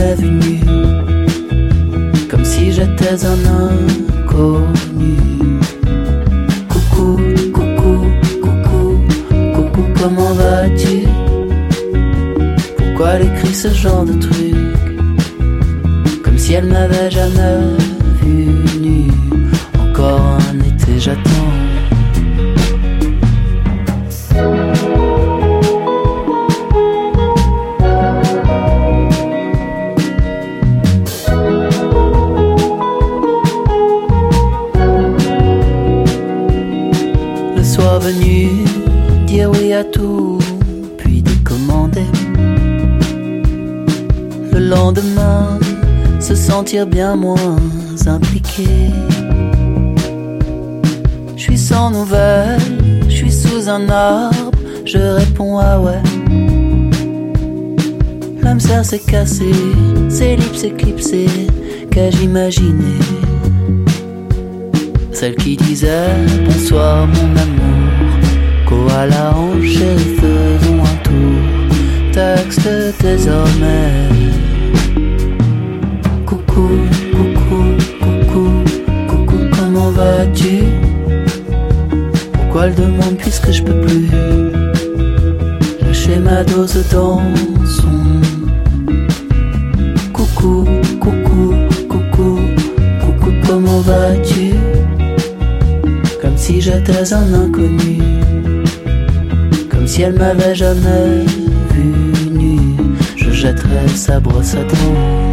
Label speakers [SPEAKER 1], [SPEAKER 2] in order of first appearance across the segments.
[SPEAKER 1] loving you.
[SPEAKER 2] Bien moins impliqué. Je suis sans nouvelles, je suis sous un arbre, je réponds ah ouais. L'âme serre s'est cassée, ses lips éclipsés,
[SPEAKER 1] qu'ai-je imaginé? Celle qui disait bonsoir mon amour, koala en chérie faisons un tour, texte désormais. Pourquoi elle demande puisque je peux plus lâcher ma dose dans son coucou, coucou, coucou, coucou, comment vas-tu? Comme si j'étais un inconnu, comme si elle m'avait jamais vu nu, je jetterais sa brosse à dents.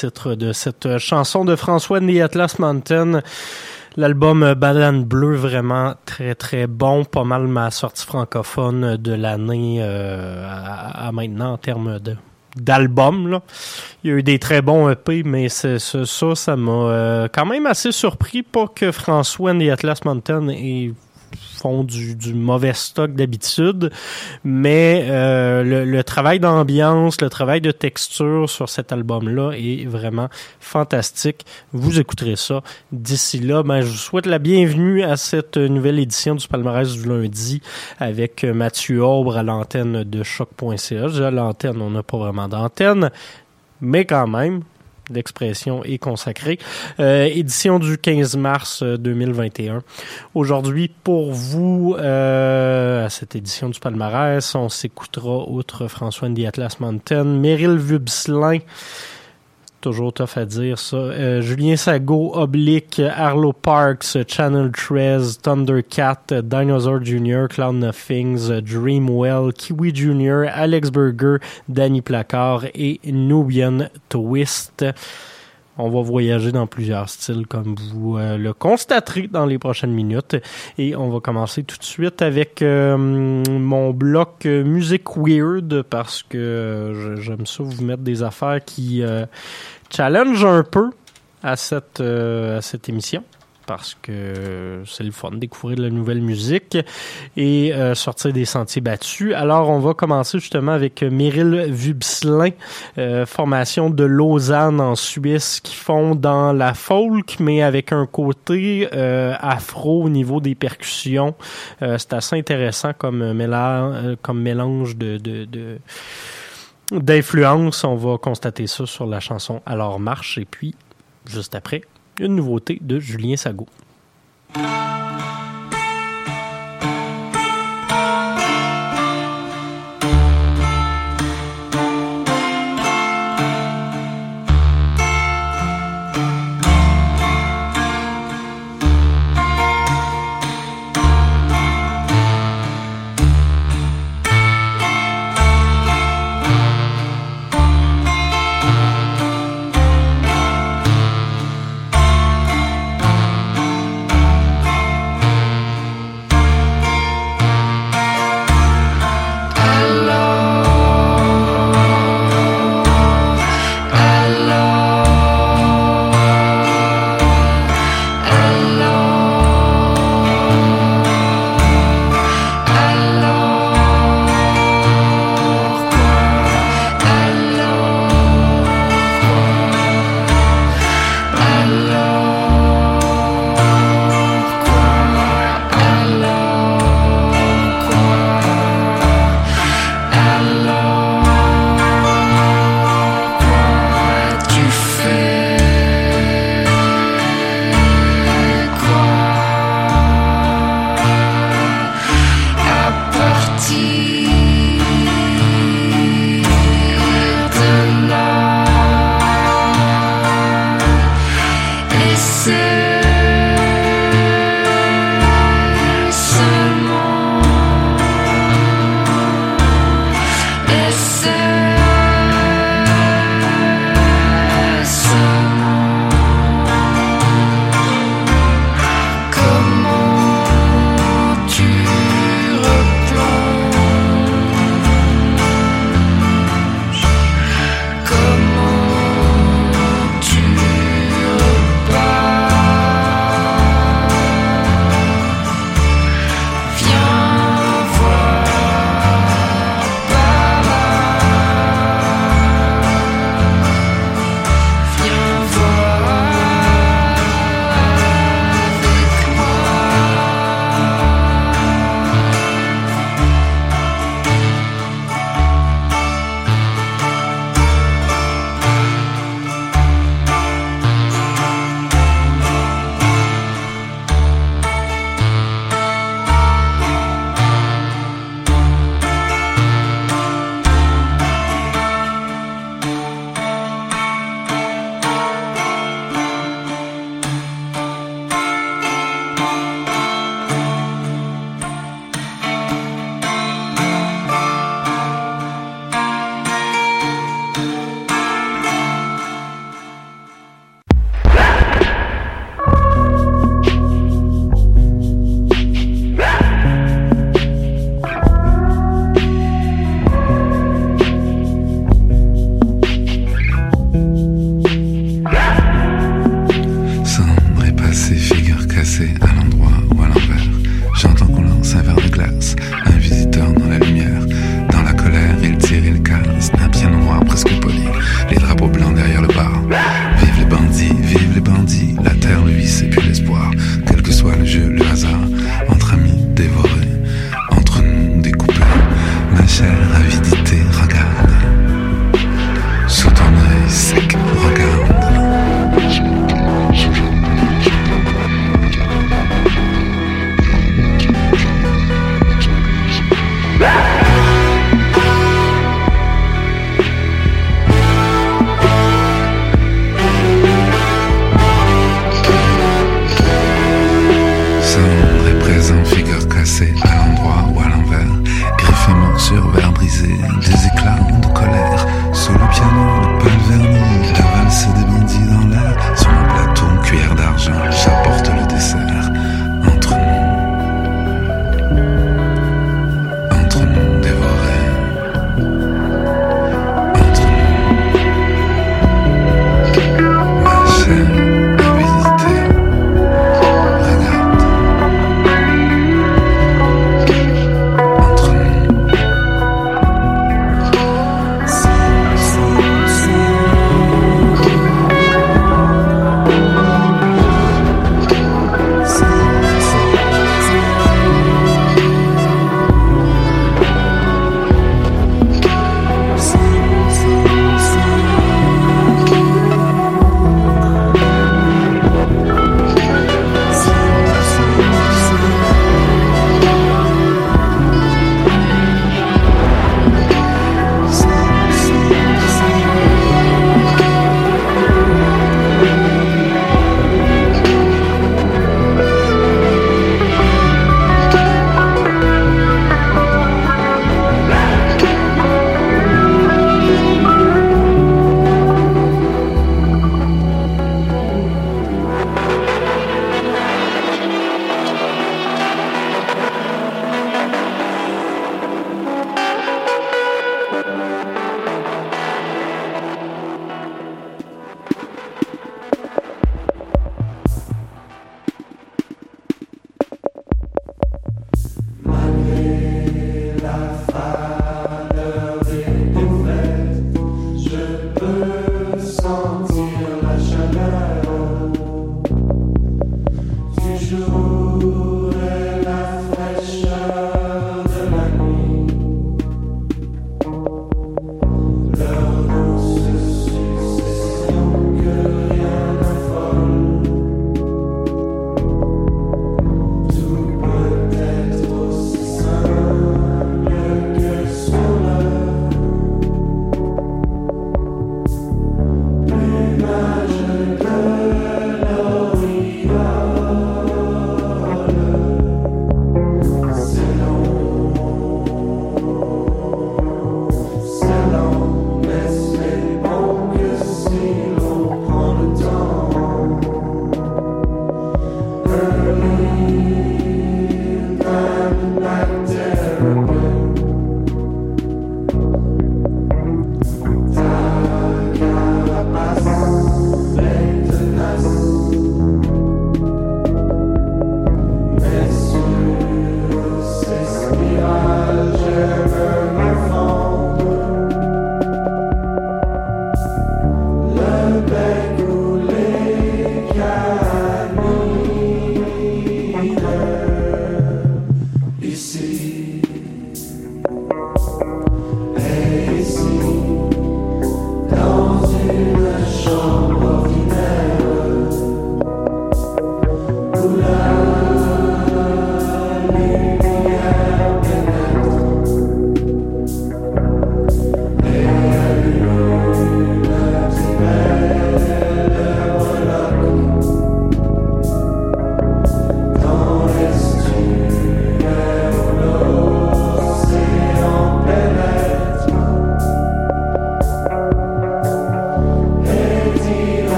[SPEAKER 3] Titre de cette chanson de François The Atlas Mountain. L'album Banane Bleue, vraiment très très bon, pas mal ma sortie francophone de l'année euh, à, maintenant en termes de d'albums. Il y a eu des très bons EP, mais ça, ça m'a euh, quand même assez surpris. Pas que François et Atlas Mountain aient- font du, mauvais stock d'habitude, mais euh, le, travail d'ambiance, le travail de texture sur cet album-là est vraiment fantastique. Vous écouterez ça. D'ici là, ben, je vous souhaite la bienvenue à cette nouvelle édition du palmarès du lundi avec Mathieu Aubre à l'antenne de choc.ca. L'antenne, on n'a pas vraiment d'antenne, mais quand même, l'expression est consacrée. Euh, édition du 15 mars euh, 2021. Aujourd'hui, pour vous, euh, à cette édition du palmarès, on s'écoutera, outre François Andy Atlas Mountain, Meryl Vubslin, toujours tough à dire ça, euh, Julien Sago, Oblique, Arlo Parks, Channel 13, Thundercat, Dinosaur Jr., Cloud Nothings, Dreamwell, Kiwi Jr., Alex Burger, Danny Placard et Nubian Twist. On va voyager dans plusieurs styles comme vous euh, le constaterez dans les prochaines minutes. Et on va commencer tout de suite avec euh, mon bloc euh, musique weird parce que j'aime ça vous mettre des affaires qui challenge un peu à cette, à cette émission parce que c'est le fun découvrir de la nouvelle musique et euh, sortir des sentiers battus. Alors, on va commencer justement avec Meryl Vubslin, euh, formation de Lausanne en Suisse qui font dans la folk, mais avec un côté euh, afro au niveau des percussions. C'est assez intéressant comme mélange, de d'influence. On va constater ça sur la chanson Alors marche et puis juste après une nouveauté de Julien Sago.
[SPEAKER 4] vernis, la valse des bandits
[SPEAKER 3] dans l'air, sur un plateau en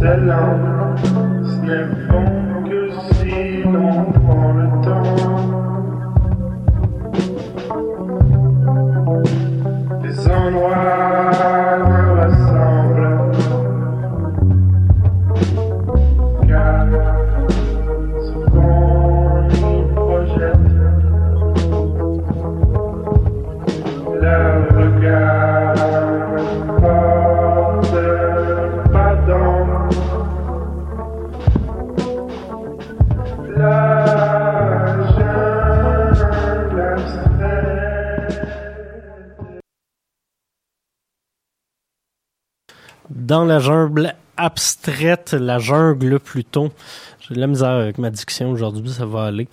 [SPEAKER 3] dans la jungle plutôt. J'ai de la misère avec ma diction aujourd'hui, ça va aller.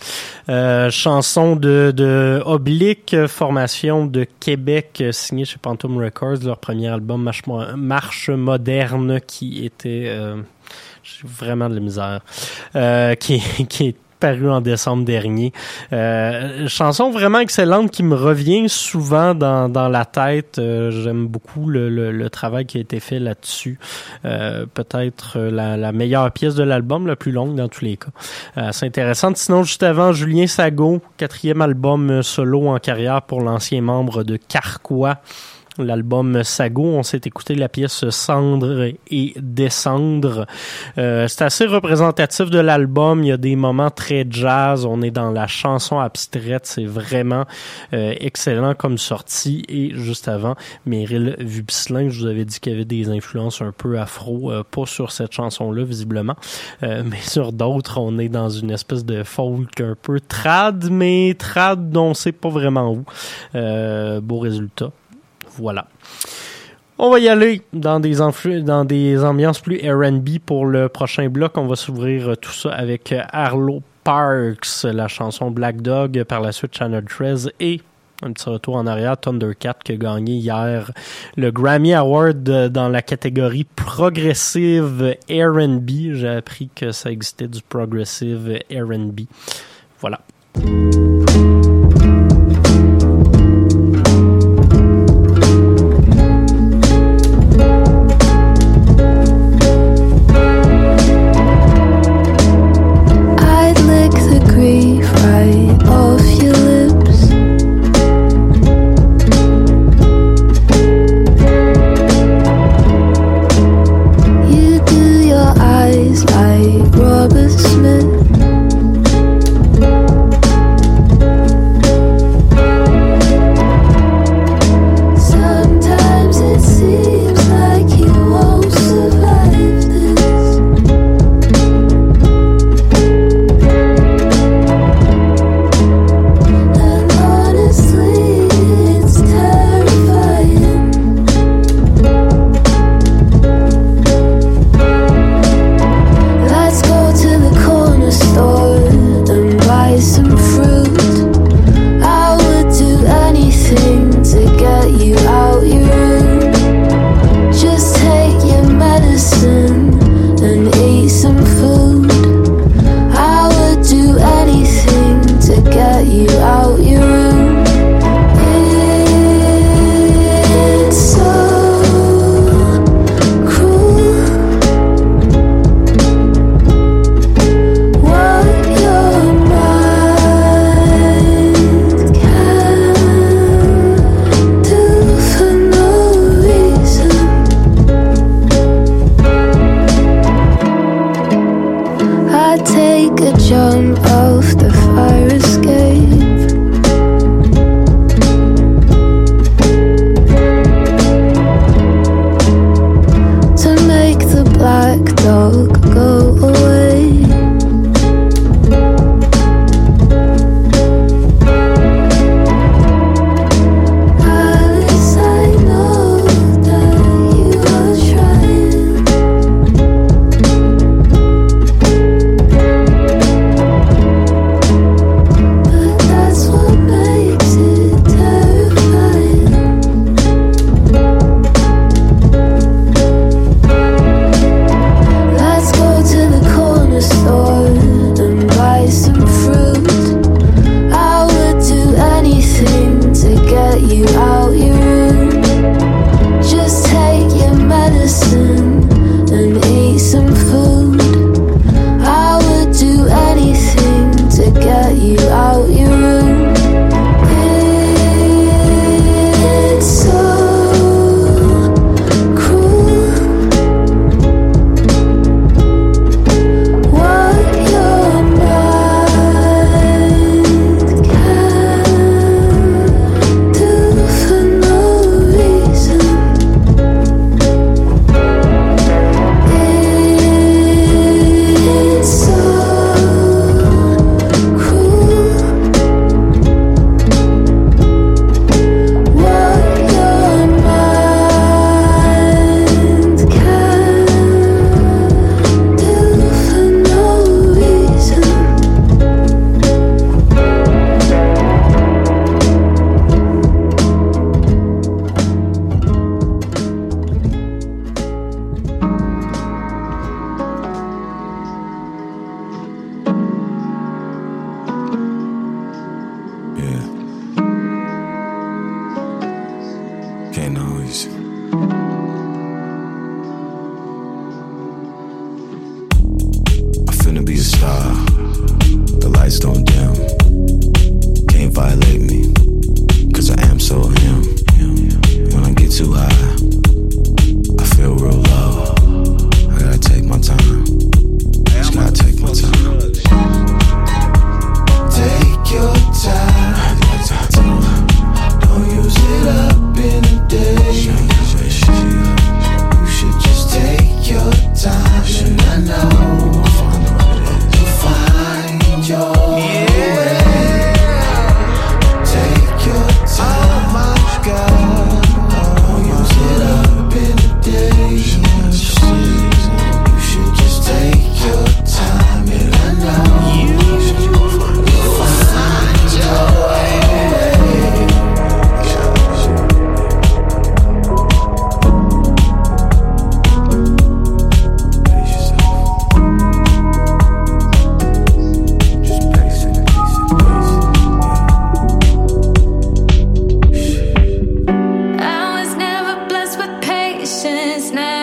[SPEAKER 3] Euh, chanson de, de Oblique, formation de Québec, signée chez Phantom Records, leur premier album Marche, Moderne, qui était... Euh, j'ai vraiment de la misère. Euh, qui, qui paru en décembre dernier. Euh, chanson vraiment excellente qui me revient souvent dans, dans la tête. Euh, j'aime beaucoup le, le, travail qui a été fait là-dessus. Euh, peut-être la, la, meilleure pièce de l'album, la plus longue dans tous les cas. C'est intéressant. Sinon, juste avant, Julien Sago, quatrième album solo en carrière pour l'ancien membre de Carquois l'album Sago. On s'est écouté la pièce Cendre et Descendre. Euh, c'est assez représentatif de l'album. Il y a des moments très jazz. On est dans la chanson abstraite. C'est vraiment euh, excellent comme sortie. Et juste avant, Meryl Vupslin, je vous avais dit qu'il y avait des influences un peu afro, euh, pas sur cette chanson-là visiblement, euh, mais sur d'autres, on est dans une espèce de folk un peu trad, mais trad on sait pas vraiment où. beau résultat. Voilà. On va y aller dans des, ambiances plus RB pour le prochain bloc. On va s'ouvrir tout ça avec Arlo Parks, la chanson Black Dog, par la suite Channel 13 et un petit retour en arrière, Thundercat qui a gagné hier le Grammy Award dans la catégorie Progressive R&B. J'ai appris que ça existait du Progressive R&B. Voilà.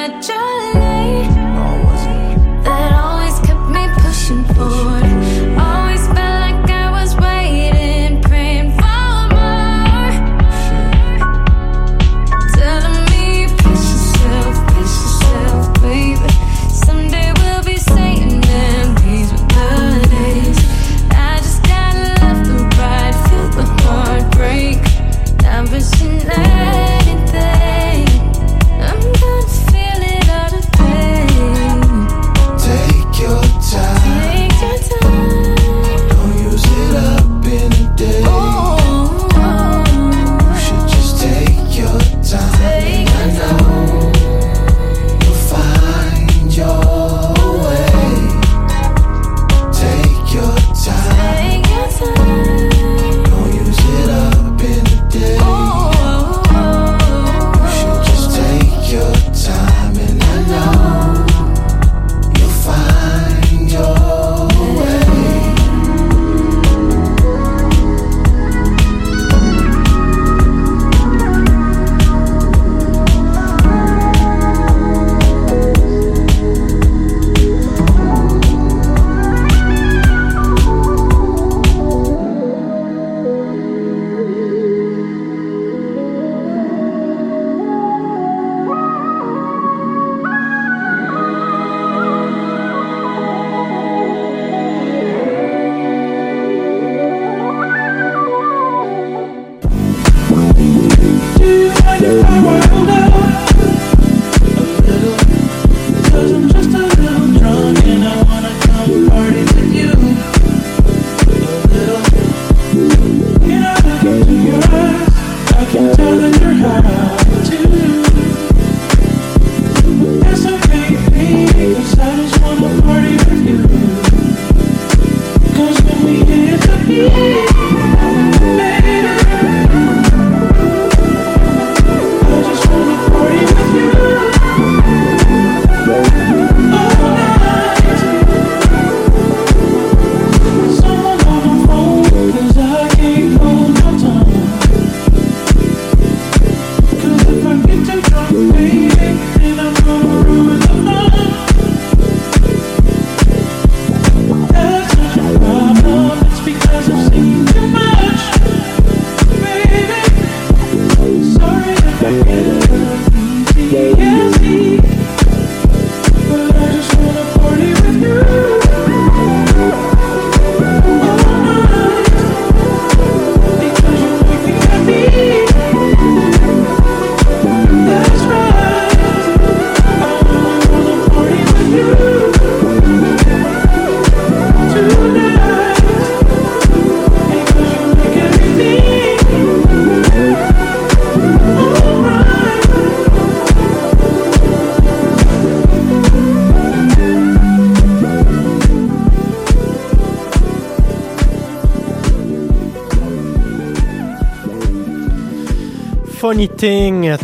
[SPEAKER 5] that just Down in your house.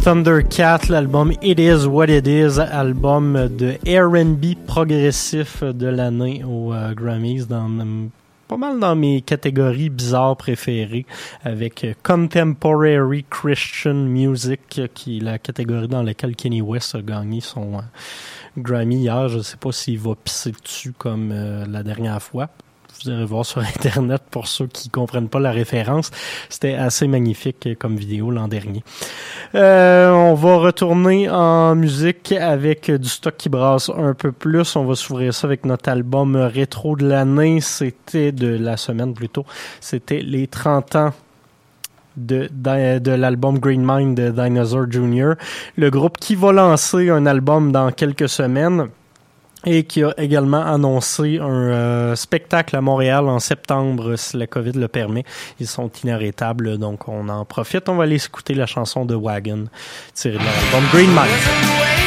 [SPEAKER 5] Thundercat, l'album It Is What It Is, album de R&B progressif de l'année aux euh, Grammys, dans pas mal dans mes catégories bizarres préférées, avec Contemporary Christian Music, qui est la catégorie dans laquelle Kenny West a gagné son euh, Grammy hier. Je sais pas s'il va pisser dessus comme euh, la dernière fois vous irez voir sur Internet pour ceux qui comprennent pas la référence. C'était assez magnifique comme vidéo l'an dernier. Euh, on va retourner en musique avec du stock qui brasse un peu plus. On va s'ouvrir ça avec notre album rétro de l'année. C'était de la semaine plutôt. C'était les 30 ans de, de, l'album Green Mind de Dinosaur Jr. Le groupe qui va lancer un album dans quelques semaines
[SPEAKER 6] et qui a également annoncé un euh, spectacle à Montréal en septembre si la COVID le permet. Ils sont inarrêtables, donc on en profite. On va aller écouter la chanson de Wagon tirée de l'album Green Mind.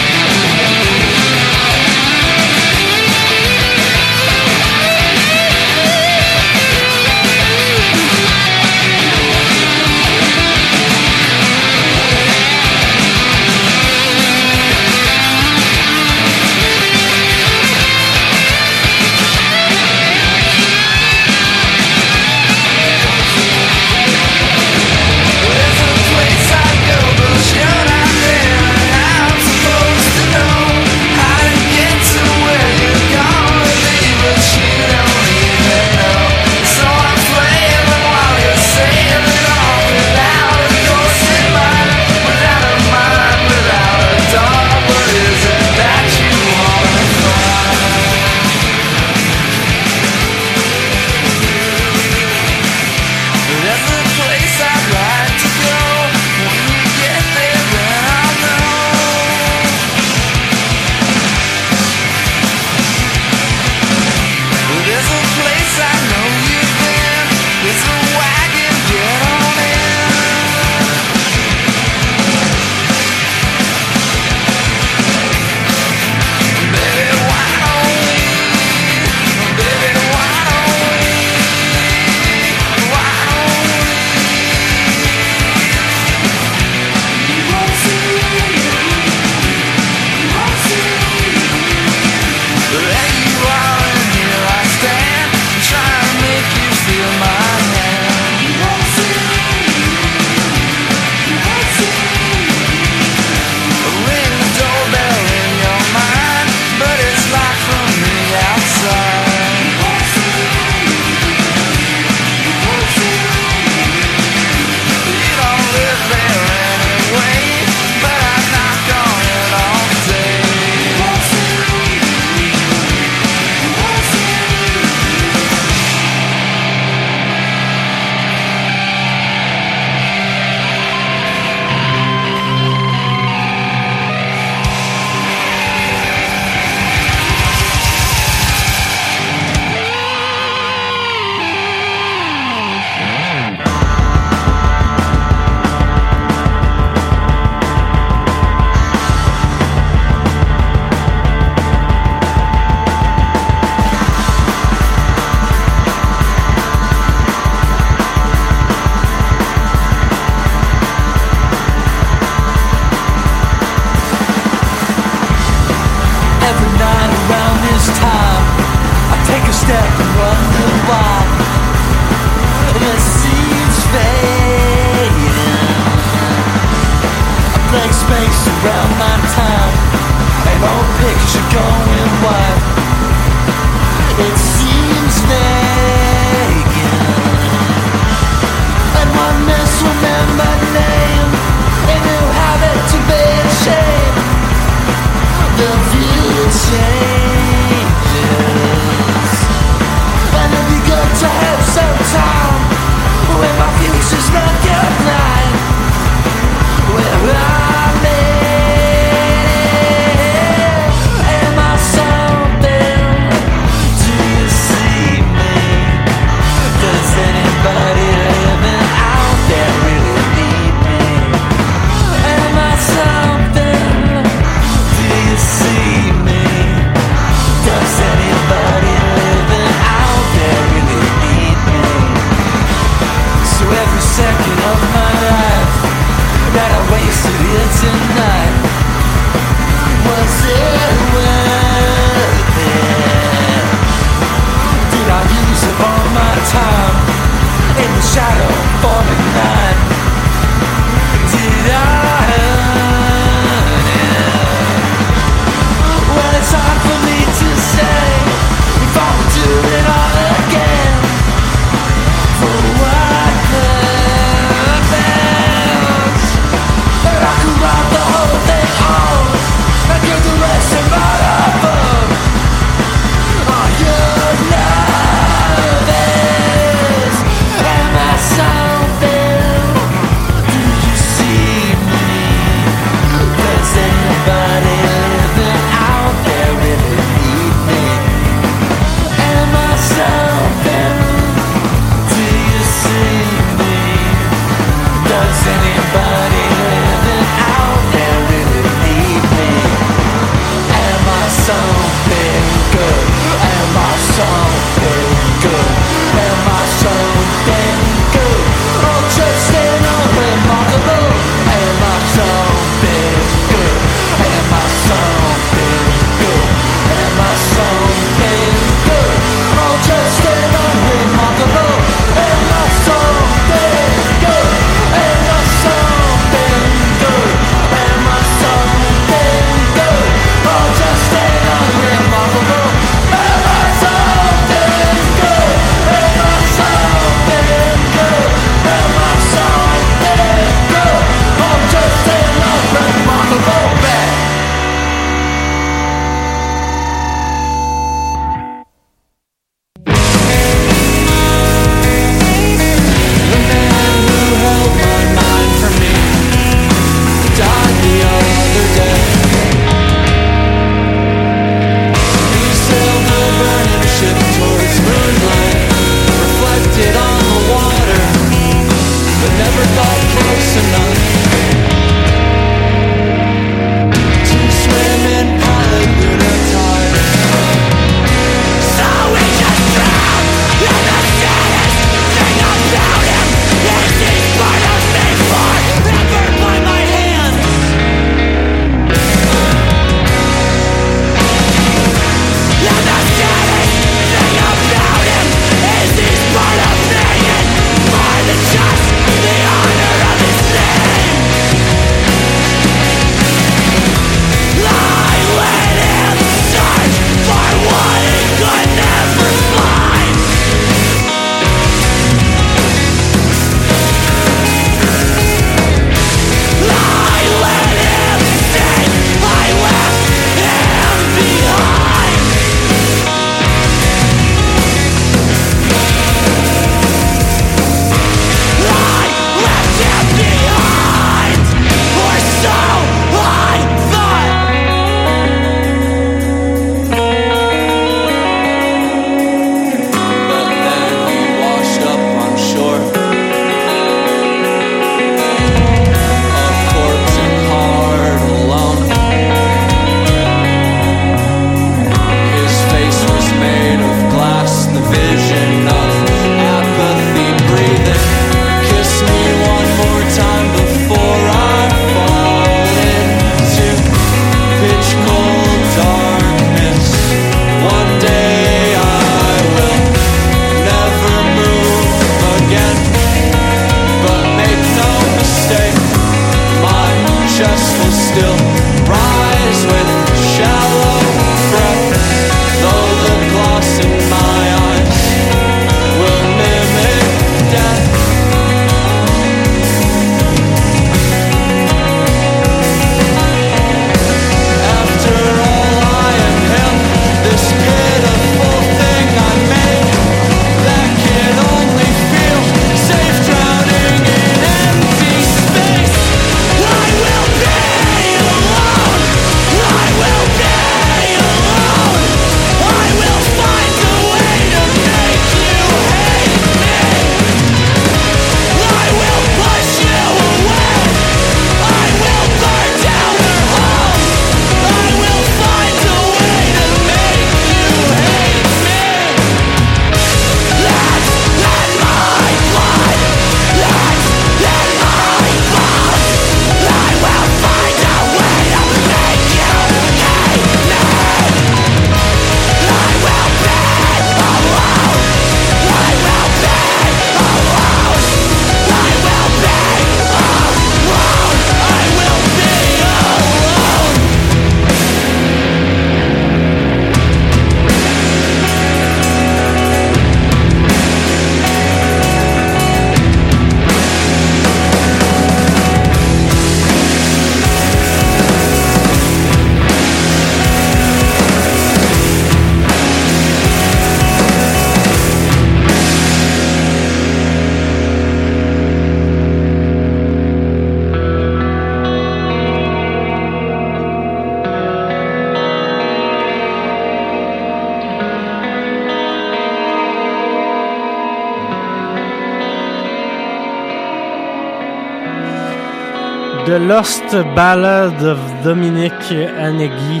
[SPEAKER 7] Lost Ballad of Dominic Aneghi.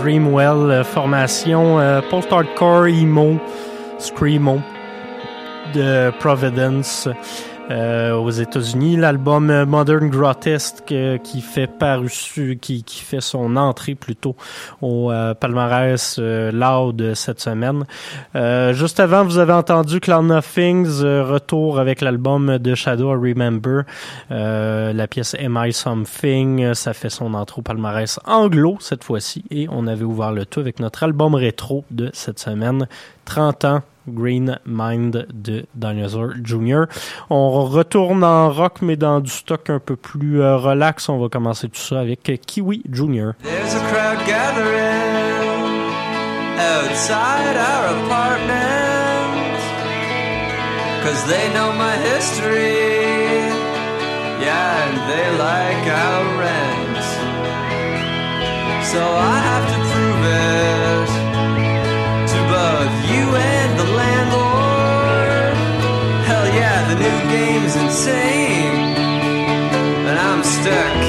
[SPEAKER 7] Dreamwell, euh, formation euh, post-hardcore emo, screamo de Providence. Euh, aux États-Unis. L'album euh, Modern Grotesque euh, qui fait paru, qui, qui fait son entrée plutôt au palmarès loud cette semaine. juste avant, vous avez entendu Cloud Nothings retour avec l'album de Shadow Remember. la pièce Am I Something, ça fait son entrée au palmarès anglo cette fois-ci et on avait ouvert le tout avec notre album rétro de cette semaine. 30 ans Green Mind de Dinosaur Jr. On retourne en rock, mais dans du stock un peu plus euh, relax. On va commencer tout ça avec Kiwi Jr. There's a crowd gathering outside our apartment Cause they know my history Yeah, and they like our rent So I have to prove it insane, and I'm stuck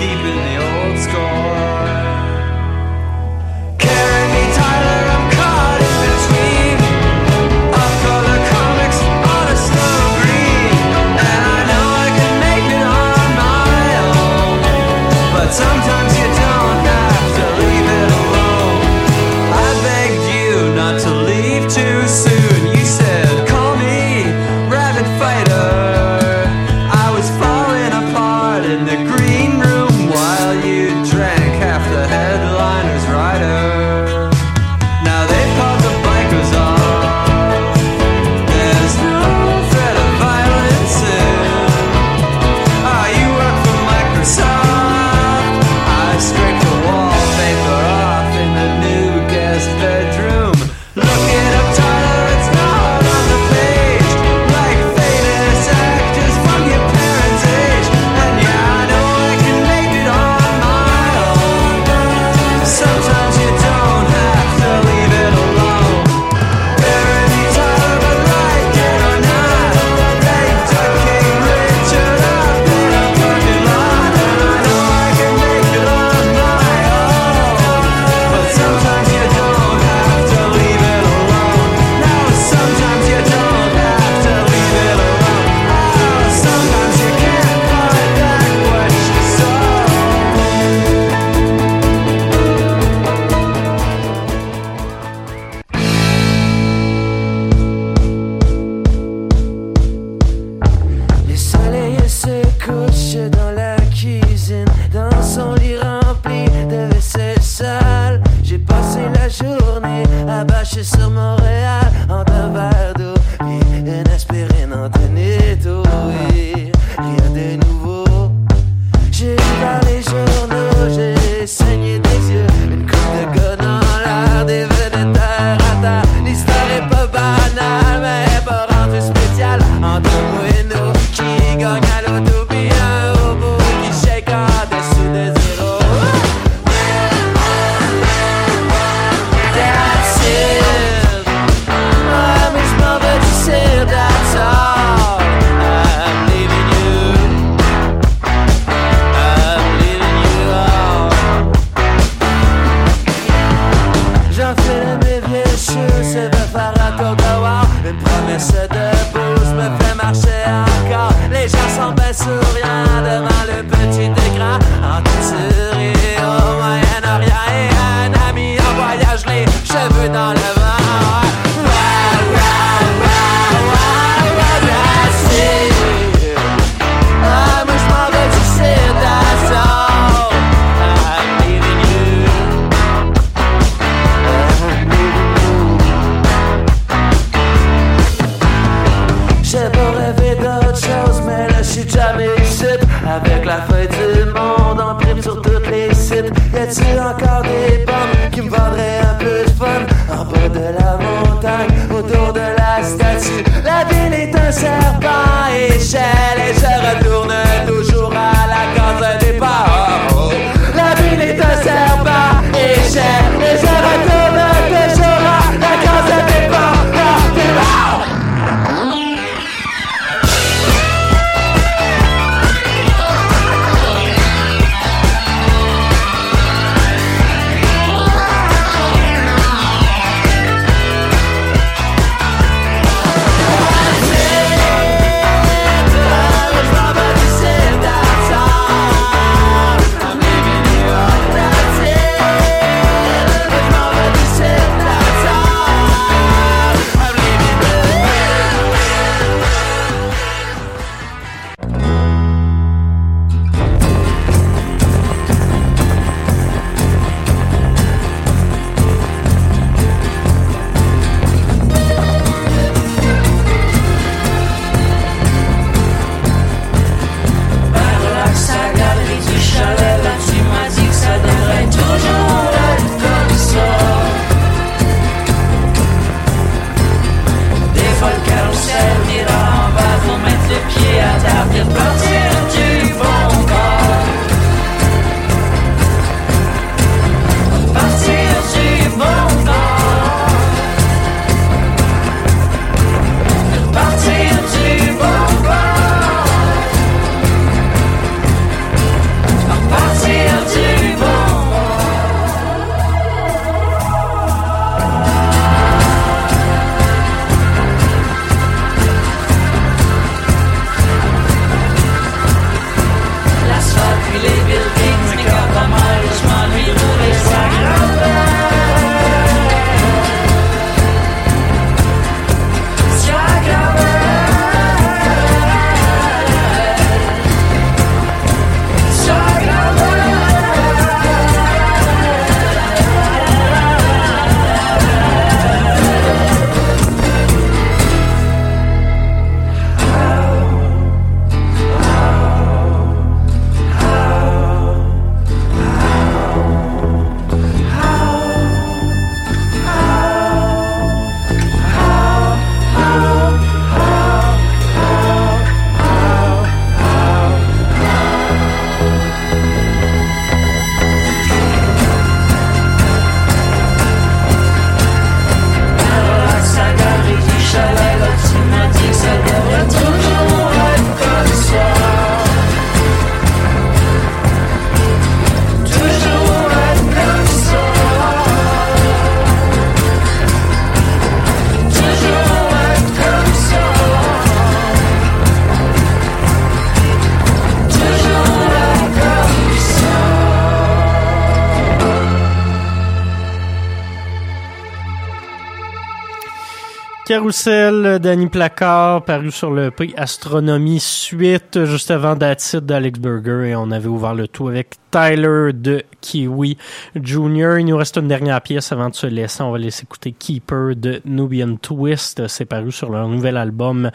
[SPEAKER 8] Carousel, Danny Placard, paru sur le prix Astronomie Suite, juste avant That's d'Alex Burger, et on avait ouvert le tout avec Tyler de Kiwi Jr. Il nous reste une dernière pièce avant de se laisser. On va laisser écouter Keeper de Nubian Twist. C'est paru sur leur nouvel album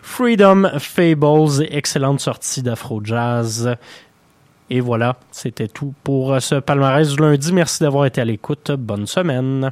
[SPEAKER 8] Freedom Fables. Excellente sortie d'Afro Jazz. Et voilà, c'était tout pour ce palmarès du lundi. Merci d'avoir été à l'écoute. Bonne semaine.